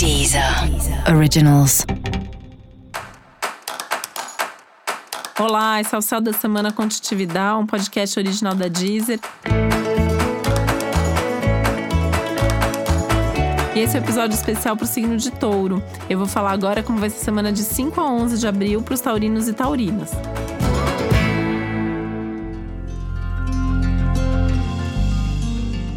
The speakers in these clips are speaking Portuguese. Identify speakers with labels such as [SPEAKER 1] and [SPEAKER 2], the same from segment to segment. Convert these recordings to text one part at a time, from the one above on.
[SPEAKER 1] Deezer Originals.
[SPEAKER 2] Olá, esse é o Céu da Semana Contitividade, um podcast original da Deezer. E esse é o um episódio especial para o signo de touro. Eu vou falar agora como vai ser a semana de 5 a 11 de abril para os taurinos e taurinas.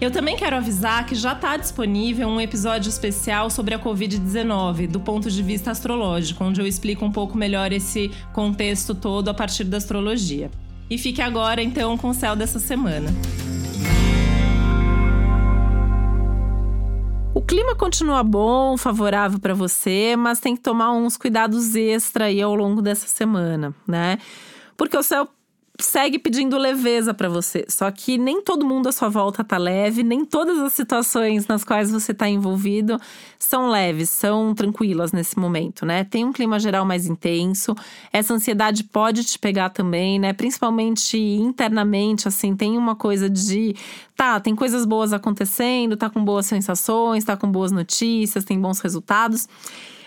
[SPEAKER 2] Eu também quero avisar que já está disponível um episódio especial sobre a Covid-19, do ponto de vista astrológico, onde eu explico um pouco melhor esse contexto todo a partir da astrologia. E fique agora, então, com o céu dessa semana. O clima continua bom, favorável para você, mas tem que tomar uns cuidados extra aí ao longo dessa semana, né? Porque o céu segue pedindo leveza para você. Só que nem todo mundo à sua volta tá leve, nem todas as situações nas quais você tá envolvido são leves, são tranquilas nesse momento, né? Tem um clima geral mais intenso. Essa ansiedade pode te pegar também, né? Principalmente internamente, assim, tem uma coisa de tá, tem coisas boas acontecendo, tá com boas sensações, tá com boas notícias, tem bons resultados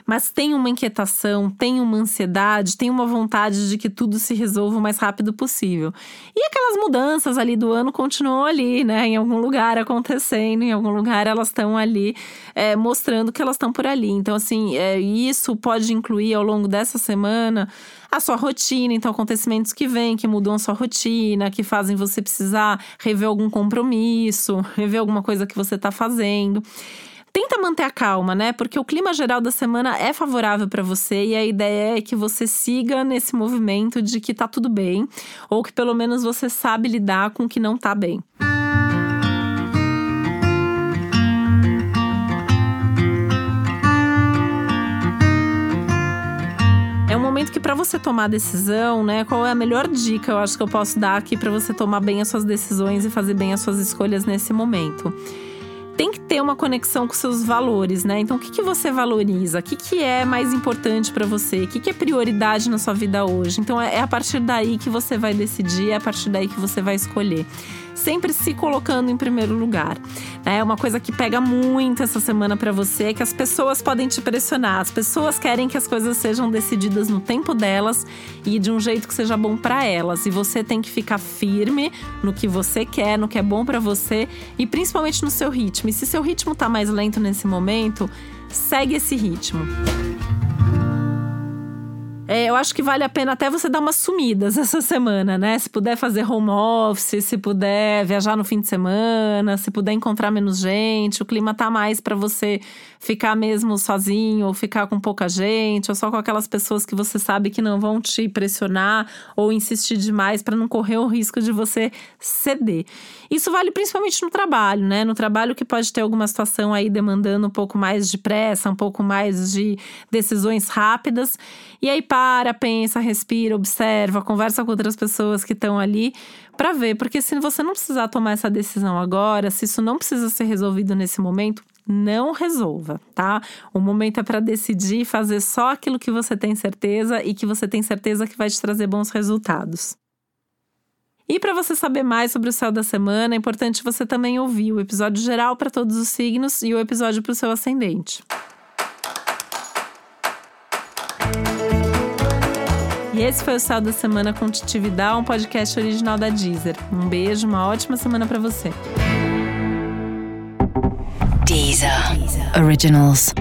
[SPEAKER 2] mas tem uma inquietação, tem uma ansiedade, tem uma vontade de que tudo se resolva o mais rápido possível. E aquelas mudanças ali do ano continuam ali, né? Em algum lugar acontecendo, em algum lugar elas estão ali é, mostrando que elas estão por ali. Então, assim, é, isso pode incluir ao longo dessa semana a sua rotina, então acontecimentos que vêm, que mudam a sua rotina, que fazem você precisar rever algum compromisso, rever alguma coisa que você está fazendo tenta manter a calma, né? Porque o clima geral da semana é favorável para você e a ideia é que você siga nesse movimento de que tá tudo bem, ou que pelo menos você sabe lidar com o que não tá bem. É um momento que para você tomar decisão, né, qual é a melhor dica eu acho que eu posso dar aqui para você tomar bem as suas decisões e fazer bem as suas escolhas nesse momento? Tem que ter uma conexão com seus valores, né? Então, o que, que você valoriza? O que, que é mais importante para você? O que, que é prioridade na sua vida hoje? Então, é, é a partir daí que você vai decidir, é a partir daí que você vai escolher sempre se colocando em primeiro lugar. É uma coisa que pega muito essa semana para você é que as pessoas podem te pressionar. As pessoas querem que as coisas sejam decididas no tempo delas e de um jeito que seja bom para elas. E você tem que ficar firme no que você quer, no que é bom para você e principalmente no seu ritmo. E se seu ritmo tá mais lento nesse momento, segue esse ritmo. É, eu acho que vale a pena até você dar umas sumidas essa semana, né? Se puder fazer home office, se puder viajar no fim de semana, se puder encontrar menos gente, o clima tá mais para você ficar mesmo sozinho ou ficar com pouca gente, ou só com aquelas pessoas que você sabe que não vão te pressionar ou insistir demais para não correr o risco de você ceder. Isso vale principalmente no trabalho, né? No trabalho que pode ter alguma situação aí demandando um pouco mais de pressa, um pouco mais de decisões rápidas. E aí para, pensa, respira, observa, conversa com outras pessoas que estão ali para ver, porque se você não precisar tomar essa decisão agora, se isso não precisa ser resolvido nesse momento, não resolva, tá? O momento é para decidir fazer só aquilo que você tem certeza e que você tem certeza que vai te trazer bons resultados. E para você saber mais sobre o céu da semana, é importante você também ouvir o episódio geral para todos os signos e o episódio para o seu ascendente. E esse foi o Céu da Semana com Titividade, um podcast original da Deezer. Um beijo, uma ótima semana para você.
[SPEAKER 1] Deezer. Originals.